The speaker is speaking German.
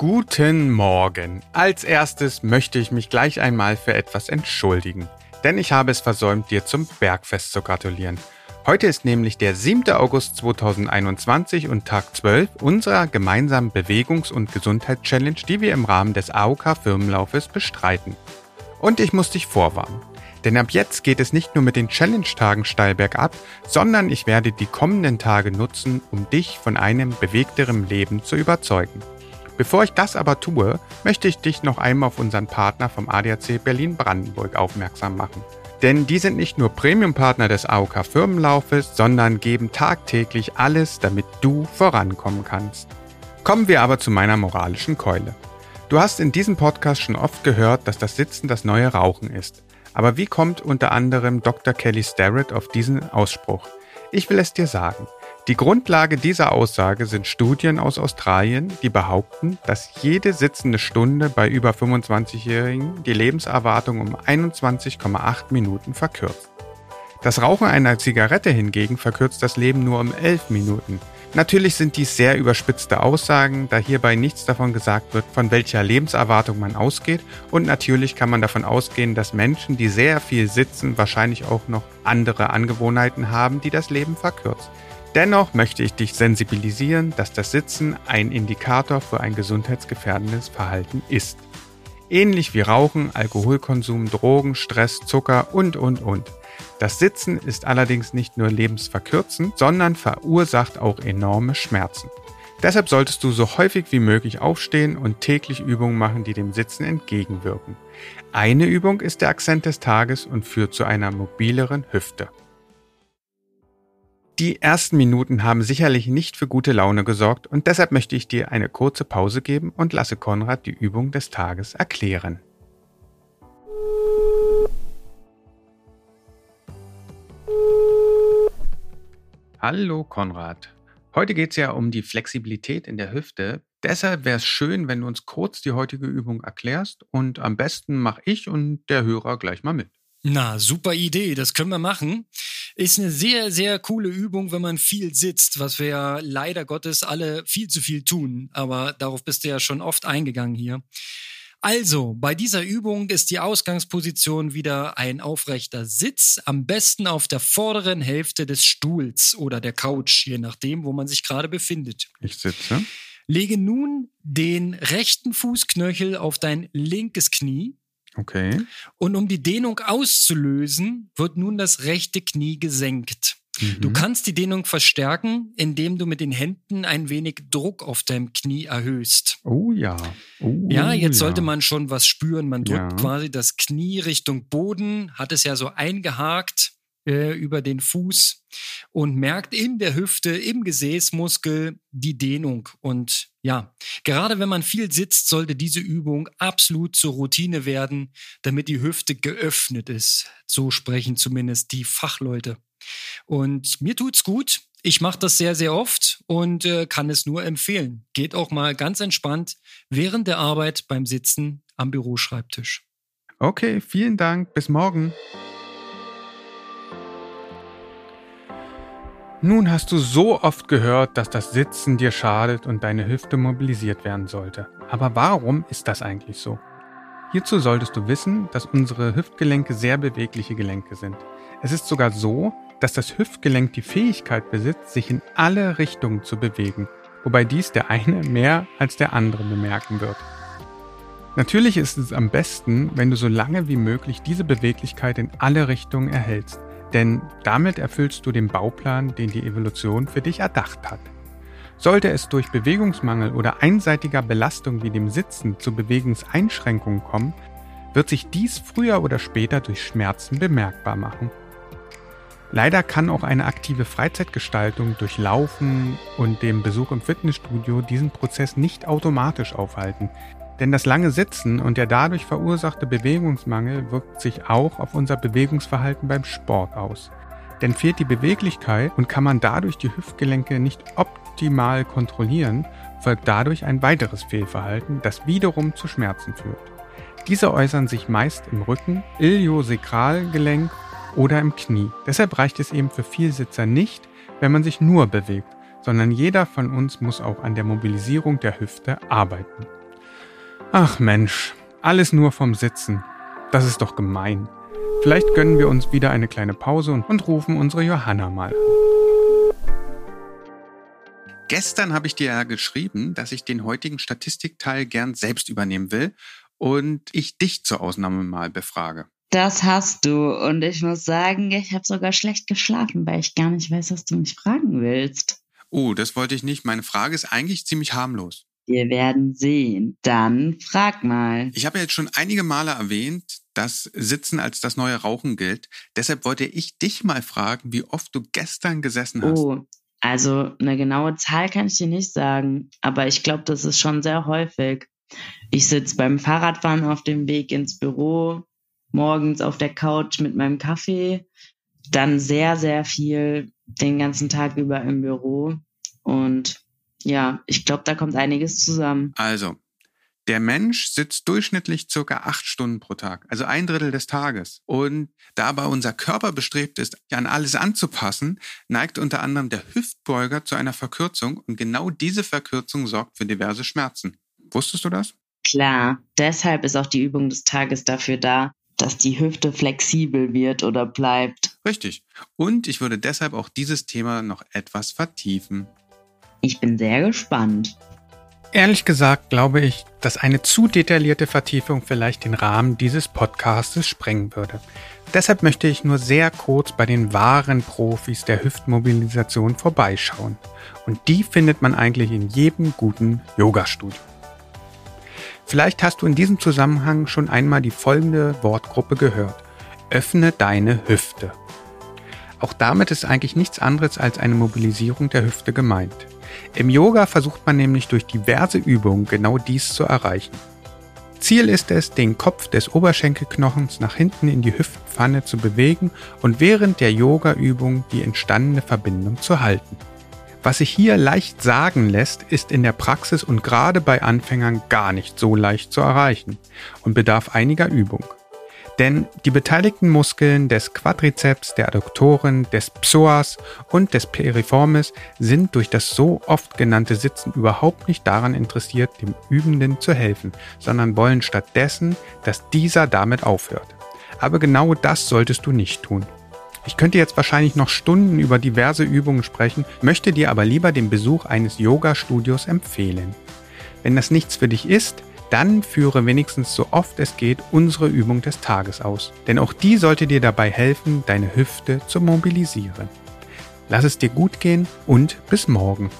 Guten Morgen. Als erstes möchte ich mich gleich einmal für etwas entschuldigen, denn ich habe es versäumt, dir zum Bergfest zu gratulieren. Heute ist nämlich der 7. August 2021 und Tag 12 unserer gemeinsamen Bewegungs- und Gesundheitschallenge, die wir im Rahmen des AOK Firmenlaufes bestreiten. Und ich muss dich vorwarnen. Denn ab jetzt geht es nicht nur mit den Challenge-Tagen steil bergab, sondern ich werde die kommenden Tage nutzen, um dich von einem bewegteren Leben zu überzeugen. Bevor ich das aber tue, möchte ich dich noch einmal auf unseren Partner vom ADAC Berlin-Brandenburg aufmerksam machen. Denn die sind nicht nur Premium-Partner des AOK Firmenlaufes, sondern geben tagtäglich alles, damit du vorankommen kannst. Kommen wir aber zu meiner moralischen Keule. Du hast in diesem Podcast schon oft gehört, dass das Sitzen das neue Rauchen ist. Aber wie kommt unter anderem Dr. Kelly Starrett auf diesen Ausspruch? Ich will es dir sagen. Die Grundlage dieser Aussage sind Studien aus Australien, die behaupten, dass jede sitzende Stunde bei über 25-Jährigen die Lebenserwartung um 21,8 Minuten verkürzt. Das Rauchen einer Zigarette hingegen verkürzt das Leben nur um 11 Minuten. Natürlich sind dies sehr überspitzte Aussagen, da hierbei nichts davon gesagt wird, von welcher Lebenserwartung man ausgeht und natürlich kann man davon ausgehen, dass Menschen, die sehr viel sitzen, wahrscheinlich auch noch andere Angewohnheiten haben, die das Leben verkürzt. Dennoch möchte ich dich sensibilisieren, dass das Sitzen ein Indikator für ein gesundheitsgefährdendes Verhalten ist. Ähnlich wie Rauchen, Alkoholkonsum, Drogen, Stress, Zucker und, und, und. Das Sitzen ist allerdings nicht nur lebensverkürzend, sondern verursacht auch enorme Schmerzen. Deshalb solltest du so häufig wie möglich aufstehen und täglich Übungen machen, die dem Sitzen entgegenwirken. Eine Übung ist der Akzent des Tages und führt zu einer mobileren Hüfte. Die ersten Minuten haben sicherlich nicht für gute Laune gesorgt und deshalb möchte ich dir eine kurze Pause geben und lasse Konrad die Übung des Tages erklären. Hallo Konrad. Heute geht es ja um die Flexibilität in der Hüfte. Deshalb wäre es schön, wenn du uns kurz die heutige Übung erklärst und am besten mache ich und der Hörer gleich mal mit. Na, super Idee, das können wir machen. Ist eine sehr, sehr coole Übung, wenn man viel sitzt, was wir ja leider Gottes alle viel zu viel tun. Aber darauf bist du ja schon oft eingegangen hier. Also, bei dieser Übung ist die Ausgangsposition wieder ein aufrechter Sitz, am besten auf der vorderen Hälfte des Stuhls oder der Couch, je nachdem, wo man sich gerade befindet. Ich sitze. Lege nun den rechten Fußknöchel auf dein linkes Knie. Okay. Und um die Dehnung auszulösen, wird nun das rechte Knie gesenkt. Du Mhm. kannst die Dehnung verstärken, indem du mit den Händen ein wenig Druck auf deinem Knie erhöhst. Oh ja. Oh, Ja, jetzt ja. sollte man schon was spüren. Man drückt Ja. quasi das Knie Richtung Boden, hat es ja so eingehakt äh, über den Fuß und merkt in der Hüfte, im Gesäßmuskel die Dehnung. Und ja, gerade wenn man viel sitzt, sollte diese Übung absolut zur Routine werden, damit die Hüfte geöffnet ist. So sprechen zumindest die Fachleute. Und mir tut's gut. Ich mache das sehr, sehr oft und äh, kann es nur empfehlen. Geht auch mal ganz entspannt während der Arbeit beim Sitzen am Büroschreibtisch. Okay, vielen Dank. Bis morgen. Nun hast du so oft gehört, dass das Sitzen dir schadet und deine Hüfte mobilisiert werden sollte. Aber warum ist das eigentlich so? Hierzu solltest du wissen, dass unsere Hüftgelenke sehr bewegliche Gelenke sind. Es ist sogar so, dass das Hüftgelenk die Fähigkeit besitzt, sich in alle Richtungen zu bewegen, wobei dies der eine mehr als der andere bemerken wird. Natürlich ist es am besten, wenn du so lange wie möglich diese Beweglichkeit in alle Richtungen erhältst, denn damit erfüllst du den Bauplan, den die Evolution für dich erdacht hat. Sollte es durch Bewegungsmangel oder einseitiger Belastung wie dem Sitzen zu Bewegungseinschränkungen kommen, wird sich dies früher oder später durch Schmerzen bemerkbar machen. Leider kann auch eine aktive Freizeitgestaltung durch Laufen und dem Besuch im Fitnessstudio diesen Prozess nicht automatisch aufhalten, denn das lange Sitzen und der dadurch verursachte Bewegungsmangel wirkt sich auch auf unser Bewegungsverhalten beim Sport aus. Denn fehlt die Beweglichkeit und kann man dadurch die Hüftgelenke nicht optimal kontrollieren, folgt dadurch ein weiteres Fehlverhalten, das wiederum zu Schmerzen führt. Diese äußern sich meist im Rücken, Iliosakralgelenk oder im Knie. Deshalb reicht es eben für Vielsitzer nicht, wenn man sich nur bewegt, sondern jeder von uns muss auch an der Mobilisierung der Hüfte arbeiten. Ach Mensch, alles nur vom Sitzen. Das ist doch gemein. Vielleicht gönnen wir uns wieder eine kleine Pause und, rufen unsere Johanna mal an. Gestern habe ich dir ja geschrieben, dass ich den heutigen Statistikteil gern selbst übernehmen will und ich dich zur Ausnahme mal befrage. Das hast du. Und ich muss sagen, ich habe sogar schlecht geschlafen, weil ich gar nicht weiß, was du mich fragen willst. Oh, das wollte ich nicht. Meine Frage ist eigentlich ziemlich harmlos. Wir werden sehen. Dann frag mal. Ich habe jetzt schon einige Male erwähnt, dass Sitzen als das neue Rauchen gilt. Deshalb wollte ich dich mal fragen, wie oft du gestern gesessen hast. Oh, also eine genaue Zahl kann ich dir nicht sagen, aber ich glaube, das ist schon sehr häufig. Ich sitze beim Fahrradfahren auf dem Weg ins Büro, morgens auf der Couch mit meinem Kaffee, dann sehr, sehr viel den ganzen Tag über im Büro. Und ja, ich glaube, da kommt einiges zusammen. Also, der Mensch sitzt durchschnittlich circa acht Stunden pro Tag, also ein Drittel des Tages. Und da aber unser Körper bestrebt ist, an alles anzupassen, neigt unter anderem der Hüftbeuger zu einer Verkürzung und genau diese Verkürzung sorgt für diverse Schmerzen. Wusstest du das? Klar, deshalb ist auch die Übung des Tages dafür da, dass die Hüfte flexibel wird oder bleibt. Richtig. Und ich würde deshalb auch dieses Thema noch etwas vertiefen. Ich bin sehr gespannt. Ehrlich gesagt glaube ich, dass eine zu detaillierte Vertiefung vielleicht den Rahmen dieses Podcastes sprengen würde. Deshalb möchte ich nur sehr kurz bei den wahren Profis der Hüftmobilisation vorbeischauen. Und die findet man eigentlich in jedem guten Yoga-Studio. Vielleicht hast du in diesem Zusammenhang schon einmal die folgende Wortgruppe gehört. Öffne deine Hüfte. Auch damit ist eigentlich nichts anderes als eine Mobilisierung der Hüfte gemeint. Im Yoga versucht man nämlich durch diverse Übungen genau dies zu erreichen. Ziel ist es, den Kopf des Oberschenkelknochens nach hinten in die Hüftpfanne zu bewegen und während der Yoga-Übung die entstandene Verbindung zu halten. Was sich hier leicht sagen lässt, ist in der Praxis und gerade bei Anfängern gar nicht so leicht zu erreichen und bedarf einiger Übung. Denn die beteiligten Muskeln des Quadrizeps, der Adduktoren, des Psoas und des Piriformis sind durch das so oft genannte Sitzen überhaupt nicht daran interessiert, dem Übenden zu helfen, sondern wollen stattdessen, dass dieser damit aufhört. Aber genau das solltest du nicht tun. Ich könnte jetzt wahrscheinlich noch Stunden über diverse Übungen sprechen, möchte dir aber lieber den Besuch eines Yoga-Studios empfehlen. Wenn das nichts für dich ist, dann führe wenigstens so oft es geht unsere Übung des Tages aus. Denn auch die sollte dir dabei helfen, deine Hüfte zu mobilisieren. Lass es dir gut gehen und bis morgen.